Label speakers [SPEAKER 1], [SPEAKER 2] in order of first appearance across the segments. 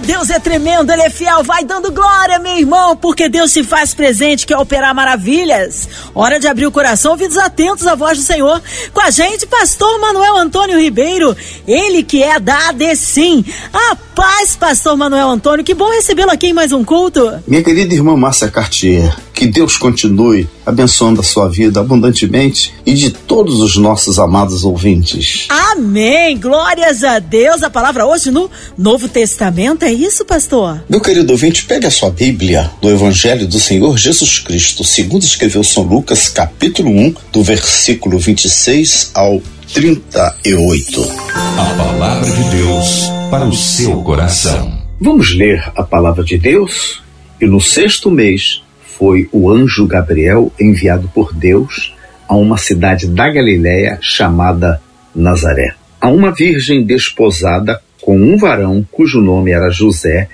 [SPEAKER 1] Deus é tremendo, Ele é fiel. Vai dando glória, meu irmão, porque Deus se faz presente, quer operar maravilhas. Hora de abrir o coração, ouvidos atentos à voz do Senhor. Com a gente, pastor Manuel Antônio Ribeiro, ele que é da ADCIM. A paz, pastor Manuel Antônio, que bom recebê-lo aqui em mais um culto.
[SPEAKER 2] Minha querida irmã Márcia Cartier, que Deus continue abençoando a sua vida abundantemente e de todos os nossos amados ouvintes.
[SPEAKER 1] Amém! Glórias a Deus. A palavra hoje no Novo Testamento, é isso, pastor?
[SPEAKER 2] Meu querido ouvinte, pegue a sua Bíblia do Evangelho do Senhor Jesus Cristo, segundo escreveu São Lucas, capítulo 1, do versículo 26 ao 38.
[SPEAKER 3] A palavra de Deus para o seu coração.
[SPEAKER 2] Vamos ler a palavra de Deus? E no sexto mês foi o anjo Gabriel enviado por Deus a uma cidade da Galiléia chamada Nazaré. A uma virgem desposada com um varão cujo nome era José,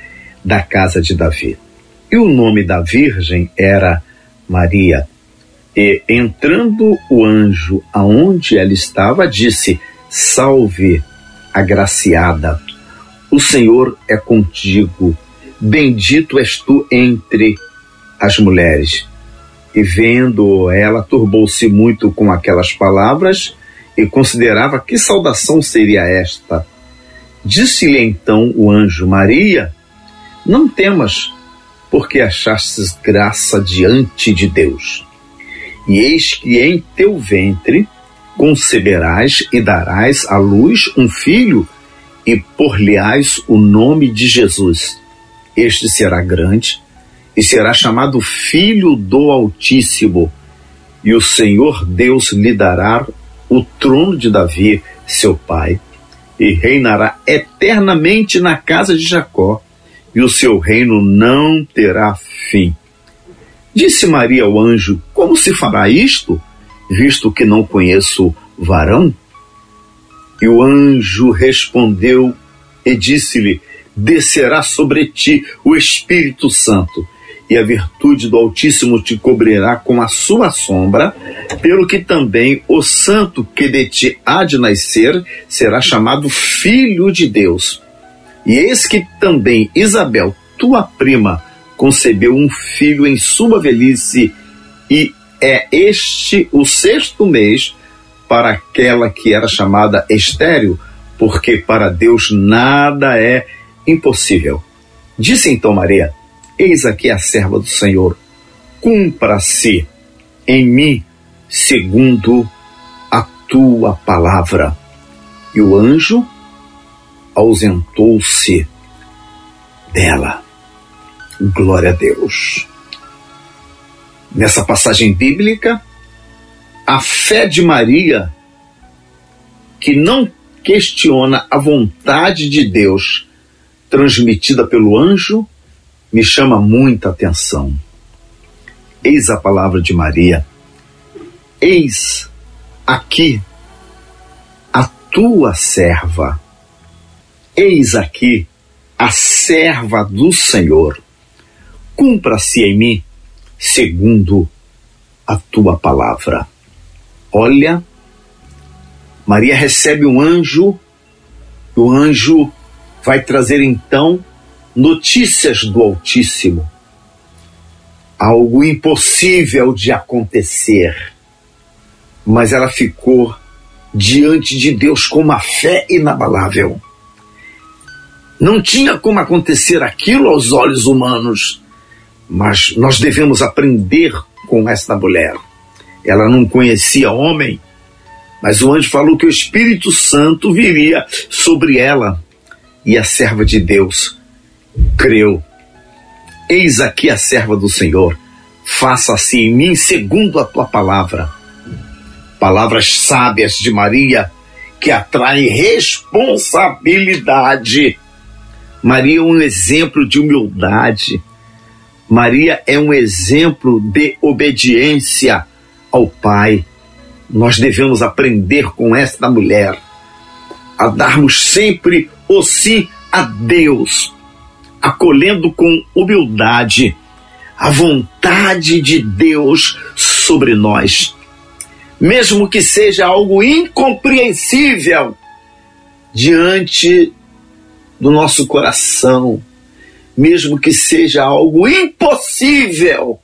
[SPEAKER 2] da casa de Davi. E o nome da virgem era Maria. E entrando o anjo aonde ela estava, disse: Salve, agraciada, o Senhor é contigo, bendito és tu entre as mulheres. E vendo ela, turbou-se muito com aquelas palavras e considerava que saudação seria esta. Disse-lhe então o anjo: Maria, não temas, porque achastes graça diante de Deus. E eis que em teu ventre conceberás e darás à luz um filho, e por-lhe-ás o nome de Jesus. Este será grande e será chamado Filho do Altíssimo, e o Senhor Deus lhe dará o trono de Davi, seu pai, e reinará eternamente na casa de Jacó, e o seu reino não terá fim. Disse Maria ao anjo: Como se fará isto, visto que não conheço varão? E o anjo respondeu e disse-lhe: Descerá sobre ti o Espírito Santo, e a virtude do Altíssimo te cobrirá com a sua sombra, pelo que também o santo que de ti há de nascer será chamado Filho de Deus. E eis que também Isabel, tua prima, concebeu um filho em sua velhice, e é este o sexto mês para aquela que era chamada estéril, porque para Deus nada é impossível. Disse então Maria: Eis aqui a serva do Senhor, cumpra-se em mim segundo a tua palavra. E o anjo ausentou-se dela. Glória a Deus. Nessa passagem bíblica, a fé de Maria, que não questiona a vontade de Deus transmitida pelo anjo, me chama muita atenção. Eis a palavra de Maria. Eis aqui a tua serva. Eis aqui a serva do Senhor. Cumpra-se em mim segundo a tua palavra. Olha, Maria recebe um anjo, o anjo vai trazer então notícias do Altíssimo. Algo impossível de acontecer. Mas ela ficou diante de Deus com uma fé inabalável. Não tinha como acontecer aquilo aos olhos humanos, mas nós devemos aprender com esta mulher. Ela não conhecia homem, mas o anjo falou que o Espírito Santo viria sobre ela e a serva de Deus creu. Eis aqui a serva do Senhor, faça-se em mim segundo a tua palavra. Palavras sábias de Maria que atraem responsabilidade. Maria é um exemplo de humildade. Maria é um exemplo de obediência ao Pai. Nós devemos aprender com esta mulher a darmos sempre o sim a Deus, acolhendo com humildade a vontade de Deus sobre nós. Mesmo que seja algo incompreensível diante do nosso coração, mesmo que seja algo impossível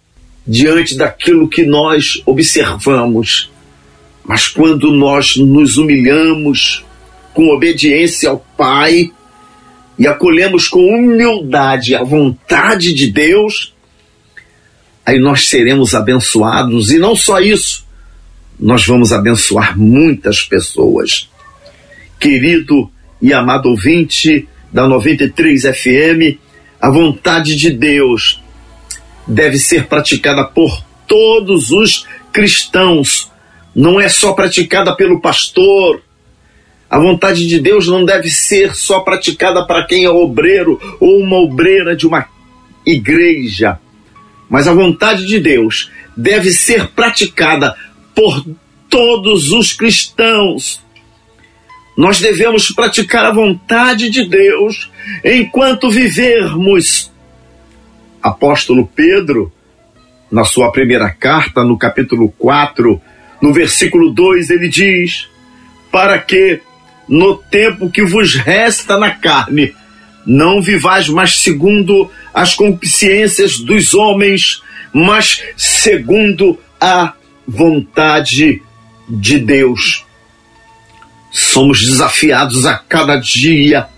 [SPEAKER 2] diante daquilo que nós observamos. Mas quando nós nos humilhamos com obediência ao Pai e acolhemos com humildade a vontade de Deus, aí nós seremos abençoados. E não só isso, nós vamos abençoar muitas pessoas. Querido e amado ouvinte da 93 FM, a vontade de Deus deve ser praticada por todos os cristãos, não é só praticada pelo pastor. A vontade de Deus não deve ser só praticada para quem é obreiro ou uma obreira de uma igreja, mas a vontade de Deus deve ser praticada por todos os cristãos. Nós devemos praticar a vontade de Deus enquanto vivermos apóstolo Pedro, na sua primeira carta, no capítulo 4, no versículo 2, ele diz: Para que no tempo que vos resta na carne, não vivais mais segundo as concupiscências dos homens, mas segundo a vontade de Deus. Somos desafiados a cada dia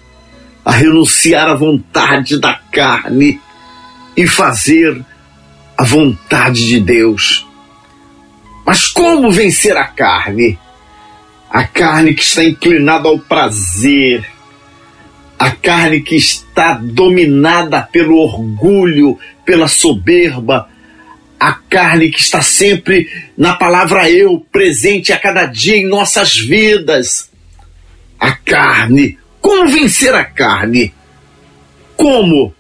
[SPEAKER 2] a renunciar à vontade da carne e fazer a vontade de Deus. Mas como vencer a carne? A carne que está inclinada ao prazer, a carne que está dominada pelo orgulho, pela soberba, a carne que está sempre na palavra eu, presente a cada dia em nossas vidas. A carne. Como vencer a carne? Como?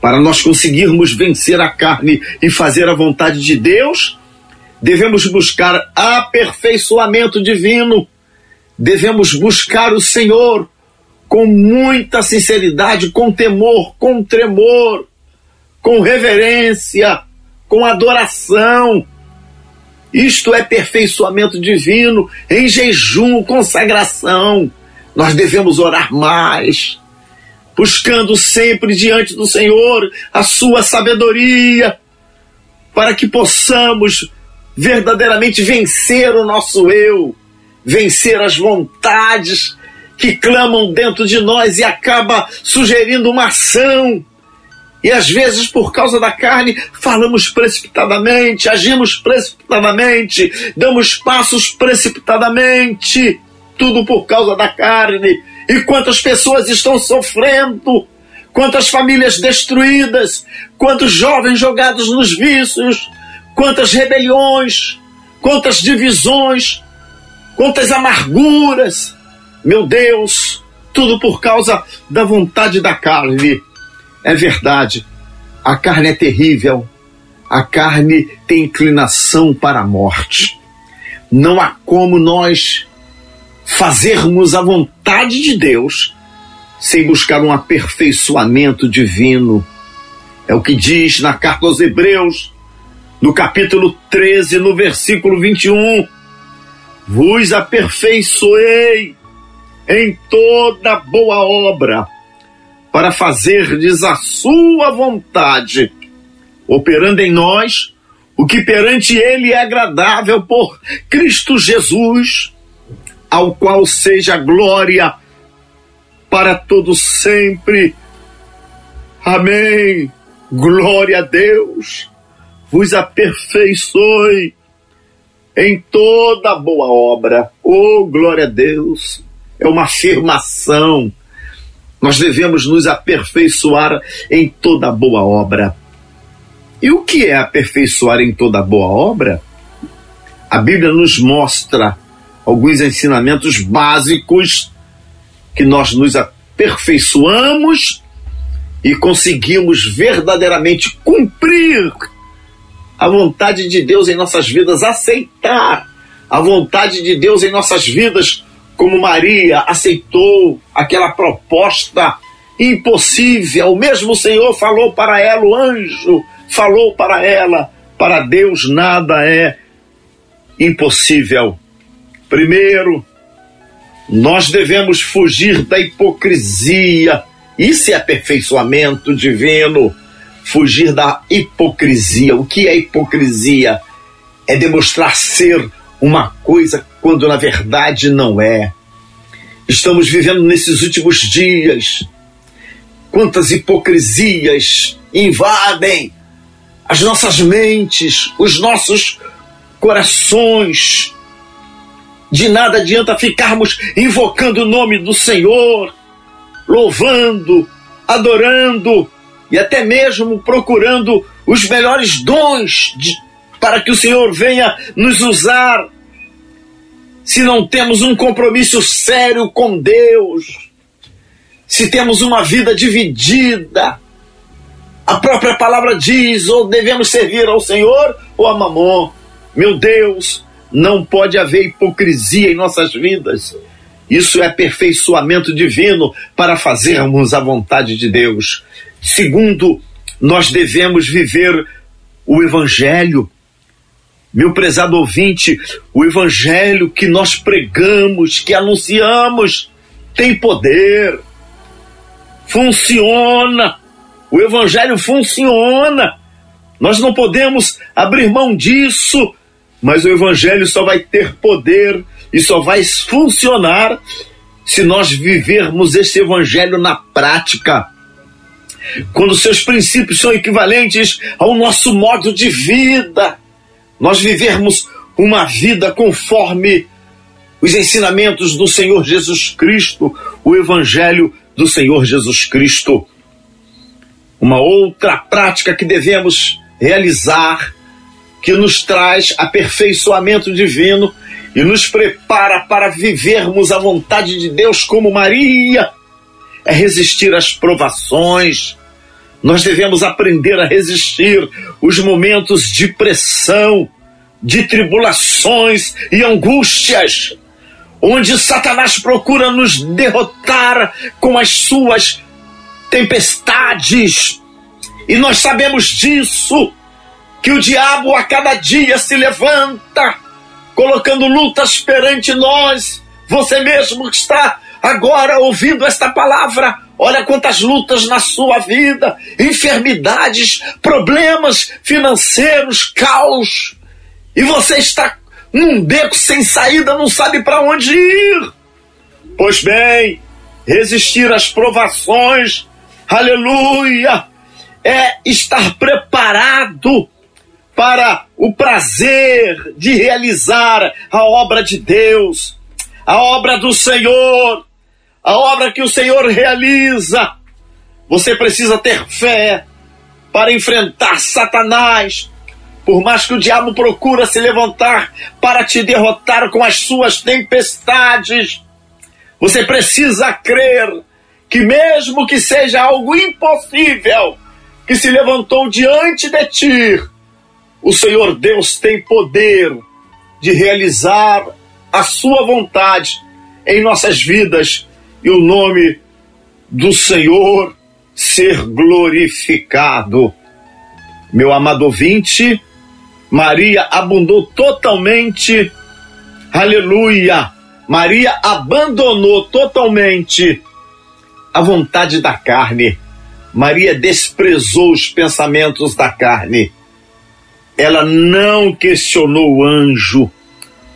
[SPEAKER 2] Para nós conseguirmos vencer a carne e fazer a vontade de Deus, devemos buscar aperfeiçoamento divino, devemos buscar o Senhor com muita sinceridade, com temor, com tremor, com reverência, com adoração. Isto é aperfeiçoamento divino, em jejum, consagração. Nós devemos orar mais, buscando sempre diante do Senhor a sua sabedoria, para que possamos verdadeiramente vencer o nosso eu, vencer as vontades que clamam dentro de nós e acaba sugerindo uma ação. E às vezes, por causa da carne, falamos precipitadamente, agimos precipitadamente, damos passos precipitadamente, tudo por causa da carne e quantas pessoas estão sofrendo, quantas famílias destruídas, quantos jovens jogados nos vícios, quantas rebeliões, quantas divisões, quantas amarguras. Meu Deus, tudo por causa da vontade da carne. É verdade, a carne é terrível, a carne tem inclinação para a morte. Não há como nós fazermos a vontade de Deus sem buscar um aperfeiçoamento divino. É o que diz na carta aos Hebreus, no capítulo 13, no versículo 21. Vos aperfeiçoei em toda boa obra, para fazerdes a sua vontade, operando em nós o que perante Ele é agradável por Cristo Jesus ao qual seja glória para todos sempre. Amém. Glória a Deus. Vos aperfeiçoe em toda boa obra. Oh, glória a Deus. É uma afirmação. Nós devemos nos aperfeiçoar em toda boa obra. E o que é aperfeiçoar em toda boa obra? A Bíblia nos mostra alguns ensinamentos básicos que nós nos aperfeiçoamos e conseguimos verdadeiramente cumprir a vontade de Deus em nossas vidas, aceitar a vontade de Deus em nossas vidas, como Maria aceitou aquela proposta impossível. O mesmo Senhor falou para ela, o anjo falou para ela: para Deus nada é impossível. Primeiro, nós devemos fugir da hipocrisia. Isso é aperfeiçoamento divino. Fugir da hipocrisia. O que é hipocrisia? É demonstrar ser uma coisa quando na verdade não é. Estamos vivendo nesses últimos dias. Quantas hipocrisias invadem as nossas mentes, os nossos corações. De nada adianta ficarmos invocando o nome do Senhor, louvando, adorando e até mesmo procurando os melhores dons de, para que o Senhor venha nos usar. Se não temos um compromisso sério com Deus, se temos uma vida dividida, a própria palavra diz: ou devemos servir ao Senhor ou a Mamon. Meu Deus, não pode haver hipocrisia em nossas vidas. Isso é aperfeiçoamento divino para fazermos a vontade de Deus. Segundo, nós devemos viver o Evangelho. Meu prezado ouvinte, o Evangelho que nós pregamos, que anunciamos, tem poder, funciona. O Evangelho funciona. Nós não podemos abrir mão disso mas o Evangelho só vai ter poder e só vai funcionar se nós vivermos esse Evangelho na prática. Quando seus princípios são equivalentes ao nosso modo de vida, nós vivermos uma vida conforme os ensinamentos do Senhor Jesus Cristo, o Evangelho do Senhor Jesus Cristo. Uma outra prática que devemos realizar que nos traz aperfeiçoamento divino e nos prepara para vivermos a vontade de Deus como Maria. É resistir às provações. Nós devemos aprender a resistir os momentos de pressão, de tribulações e angústias, onde Satanás procura nos derrotar com as suas tempestades. E nós sabemos disso que o diabo a cada dia se levanta, colocando lutas perante nós. Você mesmo que está agora ouvindo esta palavra, olha quantas lutas na sua vida, enfermidades, problemas financeiros, caos. E você está num beco sem saída, não sabe para onde ir. Pois bem, resistir às provações, aleluia, é estar preparado para o prazer de realizar a obra de Deus, a obra do Senhor, a obra que o Senhor realiza. Você precisa ter fé para enfrentar Satanás. Por mais que o diabo procura se levantar para te derrotar com as suas tempestades, você precisa crer que mesmo que seja algo impossível que se levantou diante de ti, o Senhor Deus tem poder de realizar a sua vontade em nossas vidas e o nome do Senhor ser glorificado. Meu amado ouvinte, Maria abundou totalmente, aleluia. Maria abandonou totalmente a vontade da carne. Maria desprezou os pensamentos da carne ela não questionou o anjo,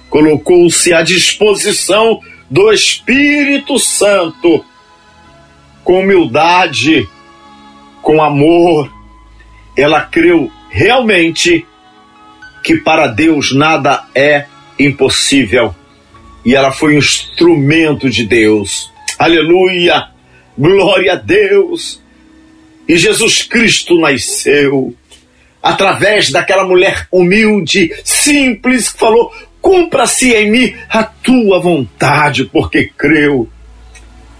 [SPEAKER 2] colocou-se à disposição do Espírito Santo, com humildade, com amor. Ela creu realmente que para Deus nada é impossível. E ela foi um instrumento de Deus. Aleluia! Glória a Deus! E Jesus Cristo nasceu através daquela mulher humilde, simples, que falou: Cumpra-se em mim a tua vontade, porque creu.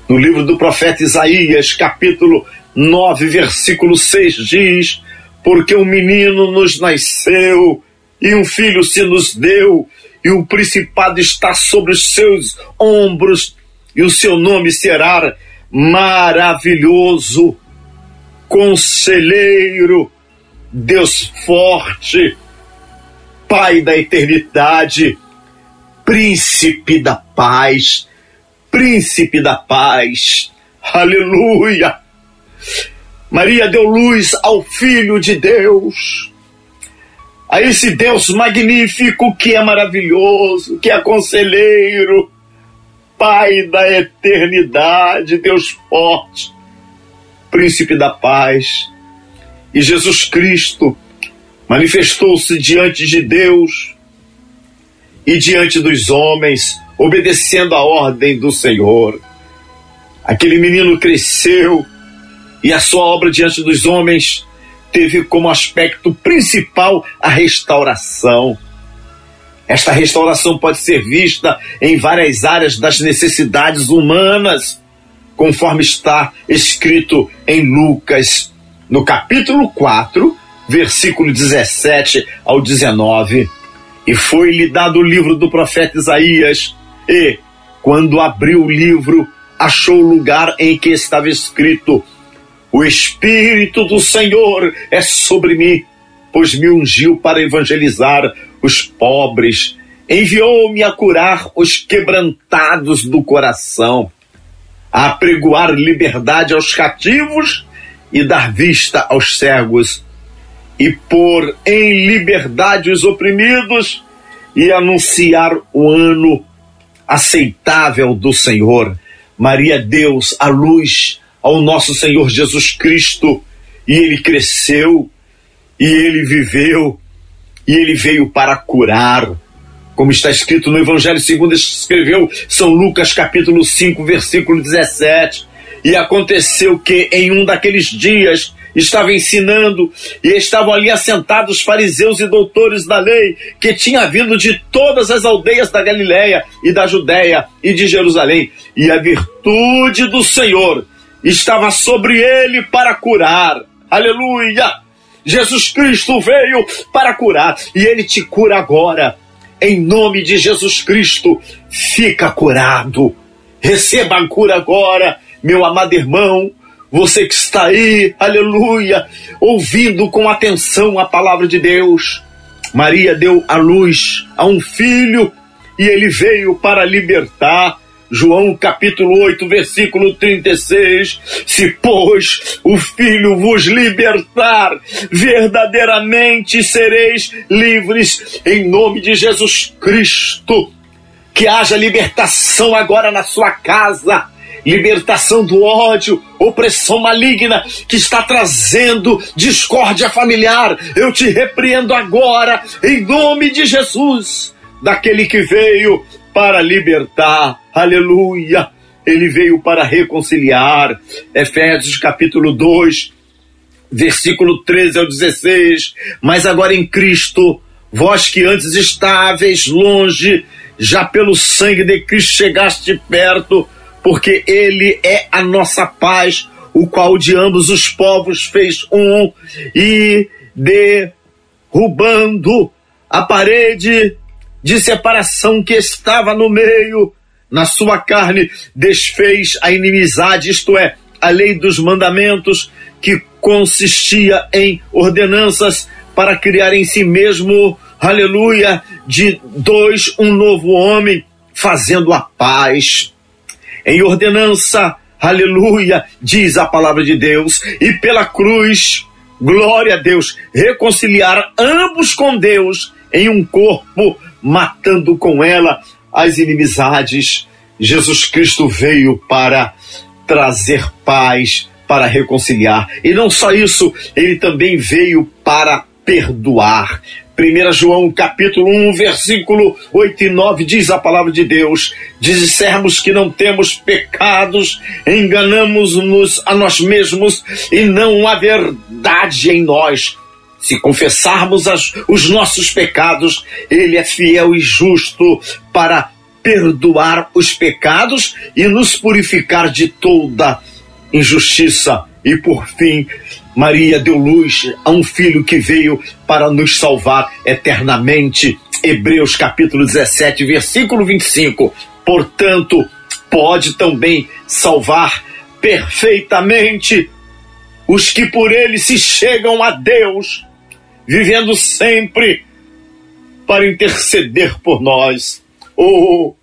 [SPEAKER 2] No livro do profeta Isaías, capítulo 9, versículo 6, diz: Porque um menino nos nasceu e um filho se nos deu, e o principado está sobre os seus ombros, e o seu nome será maravilhoso, conselheiro, Deus forte, Pai da eternidade, príncipe da paz, príncipe da paz. Aleluia! Maria deu luz ao Filho de Deus, a esse Deus magnífico que é maravilhoso, que é conselheiro, Pai da eternidade, Deus forte, Príncipe da paz. E Jesus Cristo manifestou-se diante de Deus e diante dos homens, obedecendo a ordem do Senhor. Aquele menino cresceu e a sua obra diante dos homens teve como aspecto principal a restauração. Esta restauração pode ser vista em várias áreas das necessidades humanas, conforme está escrito em Lucas, no capítulo 4, versículo 17 ao 19. E foi-lhe dado o livro do profeta Isaías, e, quando abriu o livro, achou o lugar em que estava escrito: O Espírito do Senhor é sobre mim, pois me ungiu para evangelizar os pobres, enviou-me a curar os quebrantados do coração, a apregoar liberdade aos cativos e dar vista aos cegos e pôr em liberdade os oprimidos e anunciar o ano aceitável do Senhor. Maria Deus, a luz ao nosso Senhor Jesus Cristo, e ele cresceu, e ele viveu, e ele veio para curar. Como está escrito no Evangelho segundo escreveu São Lucas capítulo 5, versículo 17. E aconteceu que em um daqueles dias estava ensinando e estavam ali assentados fariseus e doutores da lei, que tinha vindo de todas as aldeias da Galiléia e da Judéia e de Jerusalém, e a virtude do Senhor estava sobre ele para curar. Aleluia! Jesus Cristo veio para curar e ele te cura agora. Em nome de Jesus Cristo, fica curado. Receba a cura agora, meu amado irmão, você que está aí, aleluia, ouvindo com atenção a palavra de Deus. Maria deu a luz a um filho e ele veio para libertar. João capítulo 8, versículo 36. Se, pois, o Filho vos libertar, verdadeiramente sereis livres, em nome de Jesus Cristo. Que haja libertação agora na sua casa libertação do ódio, opressão maligna que está trazendo discórdia familiar. Eu te repreendo agora, em nome de Jesus, daquele que veio para libertar. Aleluia! Ele veio para reconciliar. Efésios capítulo 2, versículo 13 ao 16. Mas agora em Cristo, vós que antes estáveis longe, já pelo sangue de Cristo chegaste perto porque ele é a nossa paz, o qual de ambos os povos fez um, e derrubando a parede de separação que estava no meio, na sua carne, desfez a inimizade, isto é, a lei dos mandamentos, que consistia em ordenanças para criar em si mesmo, aleluia, de dois um novo homem, fazendo a paz em ordenança, aleluia, diz a palavra de Deus, e pela cruz, glória a Deus, reconciliar ambos com Deus em um corpo, matando com ela as inimizades. Jesus Cristo veio para trazer paz, para reconciliar. E não só isso, ele também veio para perdoar. 1 João capítulo 1, versículo 8 e 9 diz a palavra de Deus: dissermos que não temos pecados, enganamos-nos a nós mesmos e não há verdade em nós. Se confessarmos as, os nossos pecados, Ele é fiel e justo para perdoar os pecados e nos purificar de toda injustiça. E por fim, Maria deu luz a um filho que veio para nos salvar eternamente. Hebreus capítulo 17, versículo 25. Portanto, pode também salvar perfeitamente os que por ele se chegam a Deus, vivendo sempre para interceder por nós. Oh,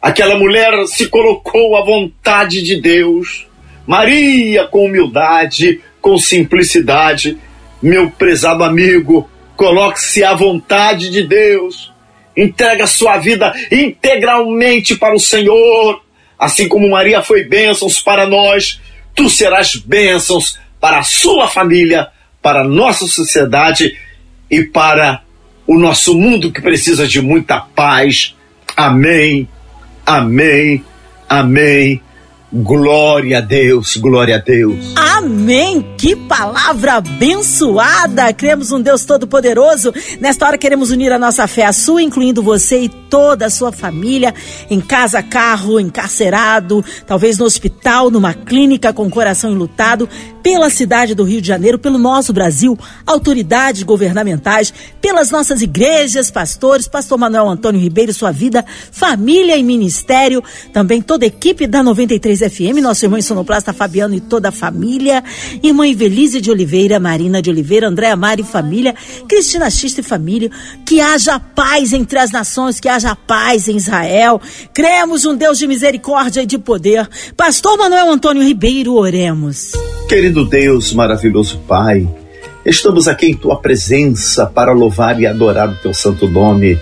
[SPEAKER 2] aquela mulher se colocou à vontade de Deus. Maria, com humildade, com simplicidade, meu prezado amigo, coloque-se à vontade de Deus. Entrega sua vida integralmente para o Senhor. Assim como Maria foi bênçãos para nós, tu serás bênçãos para a sua família, para a nossa sociedade e para o nosso mundo que precisa de muita paz. Amém, amém, amém. Glória a Deus, glória a Deus.
[SPEAKER 1] Amém! Que palavra abençoada! Cremos um Deus Todo-Poderoso. Nesta hora queremos unir a nossa fé à sua, incluindo você e toda a sua família, em casa, carro, encarcerado, talvez no hospital, numa clínica com coração enlutado, pela cidade do Rio de Janeiro, pelo nosso Brasil, autoridades governamentais, pelas nossas igrejas, pastores, pastor Manuel Antônio Ribeiro, sua vida, família e ministério, também toda a equipe da 93 FM, nosso irmão Sonoplasta Fabiano e toda a família, irmã Ivelise de Oliveira, Marina de Oliveira, Andréa Mari e família, Cristina Xista e família, que haja paz entre as nações, que haja paz em Israel. Cremos um Deus de misericórdia e de poder. Pastor Manuel Antônio Ribeiro, oremos.
[SPEAKER 2] Querido Deus, maravilhoso Pai, estamos aqui em tua presença para louvar e adorar o teu santo nome.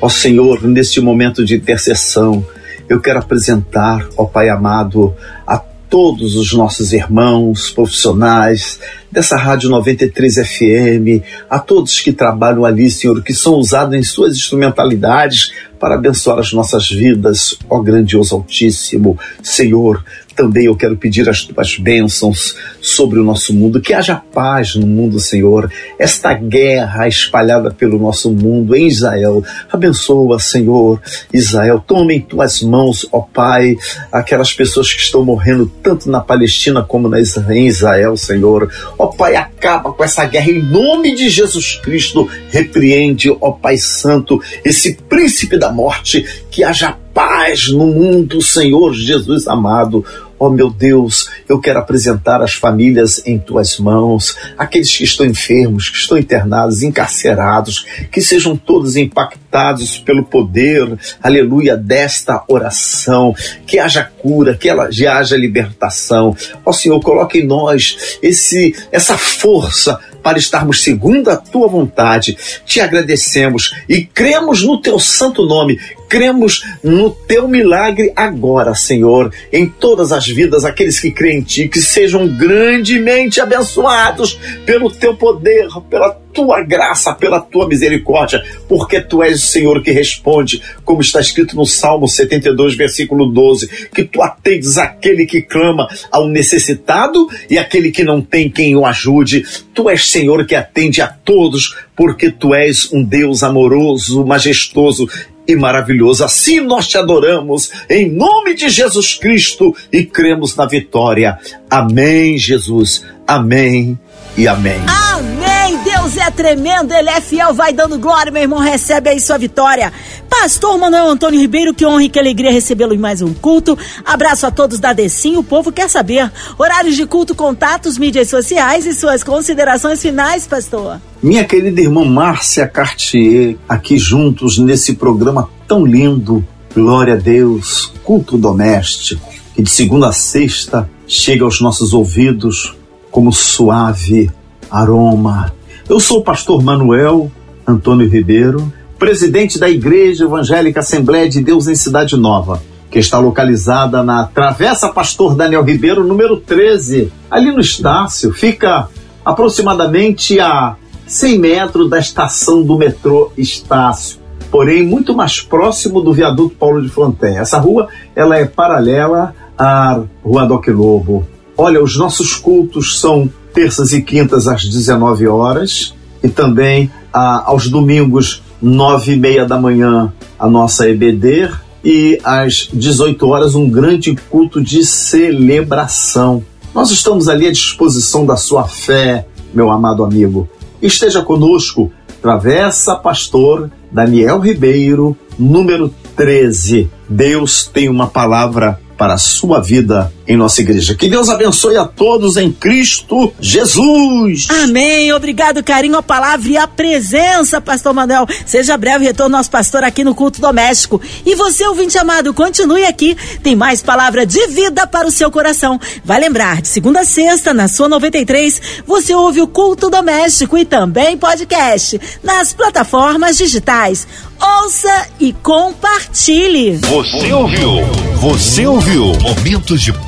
[SPEAKER 2] Ó Senhor, neste momento de intercessão, eu quero apresentar, ó Pai amado, a todos os nossos irmãos profissionais dessa Rádio 93 FM, a todos que trabalham ali, Senhor, que são usados em suas instrumentalidades para abençoar as nossas vidas, ó grandioso Altíssimo. Senhor, também eu quero pedir as tuas bênçãos sobre o nosso mundo, que haja paz no mundo, Senhor. Esta guerra espalhada pelo nosso mundo em Israel, abençoa, Senhor. Israel, toma em tuas mãos, ó Pai, aquelas pessoas que estão morrendo tanto na Palestina como em Israel, Senhor. Ó Pai, acaba com essa guerra em nome de Jesus Cristo. Repreende, ó Pai Santo, esse príncipe da morte, que haja paz no mundo, Senhor Jesus amado. Oh meu Deus, eu quero apresentar as famílias em tuas mãos, aqueles que estão enfermos, que estão internados, encarcerados, que sejam todos impactados pelo poder, aleluia, desta oração, que haja cura, que ela, que haja libertação. Ó oh, Senhor, coloque em nós esse, essa força para estarmos segundo a tua vontade. Te agradecemos e cremos no teu santo nome, cremos no teu milagre agora, Senhor, em todas as vidas, aqueles que creem em ti, que sejam grandemente abençoados pelo teu poder, pela tua graça, pela tua misericórdia, porque tu és o Senhor que responde, como está escrito no Salmo 72, versículo 12, que tu atendes aquele que clama ao necessitado e aquele que não tem quem o ajude. Tu és Senhor que atende a todos, porque tu és um Deus amoroso, majestoso e maravilhoso. Assim nós te adoramos em nome de Jesus Cristo e cremos na vitória. Amém, Jesus. Amém e amém.
[SPEAKER 1] Amém. Deus é tremendo, Ele é fiel, vai dando glória, meu irmão, recebe aí sua vitória. Pastor Manuel Antônio Ribeiro, que honra e que alegria recebê-lo em mais um culto. Abraço a todos da Decim, o povo quer saber. Horários de culto, contatos, mídias sociais e suas considerações finais, pastor.
[SPEAKER 2] Minha querida irmã Márcia Cartier, aqui juntos nesse programa tão lindo. Glória a Deus, culto doméstico, que de segunda a sexta chega aos nossos ouvidos como suave aroma. Eu sou o pastor Manuel Antônio Ribeiro, presidente da Igreja Evangélica Assembleia de Deus em Cidade Nova, que está localizada na Travessa Pastor Daniel Ribeiro, número 13, ali no Estácio. Fica aproximadamente a 100 metros da estação do metrô Estácio, porém muito mais próximo do viaduto Paulo de Fronten. Essa rua ela é paralela à Rua Doc Lobo. Olha, os nossos cultos são terças e quintas às 19 horas e também ah, aos domingos, nove e meia da manhã, a nossa EBD e às 18 horas um grande culto de celebração. Nós estamos ali à disposição da sua fé, meu amado amigo. Esteja conosco, Travessa Pastor Daniel Ribeiro, número 13. Deus tem uma palavra para a sua vida em nossa igreja. Que Deus abençoe a todos em Cristo Jesus.
[SPEAKER 1] Amém. Obrigado, carinho, a palavra e a presença, pastor Manuel. Seja breve retorno nosso pastor aqui no culto doméstico. E você, ouvinte amado, continue aqui. Tem mais palavra de vida para o seu coração. Vai lembrar, de segunda a sexta, na sua 93, você ouve o culto doméstico e também podcast nas plataformas digitais. Ouça e compartilhe.
[SPEAKER 3] Você ouviu? Você ouviu? Momentos de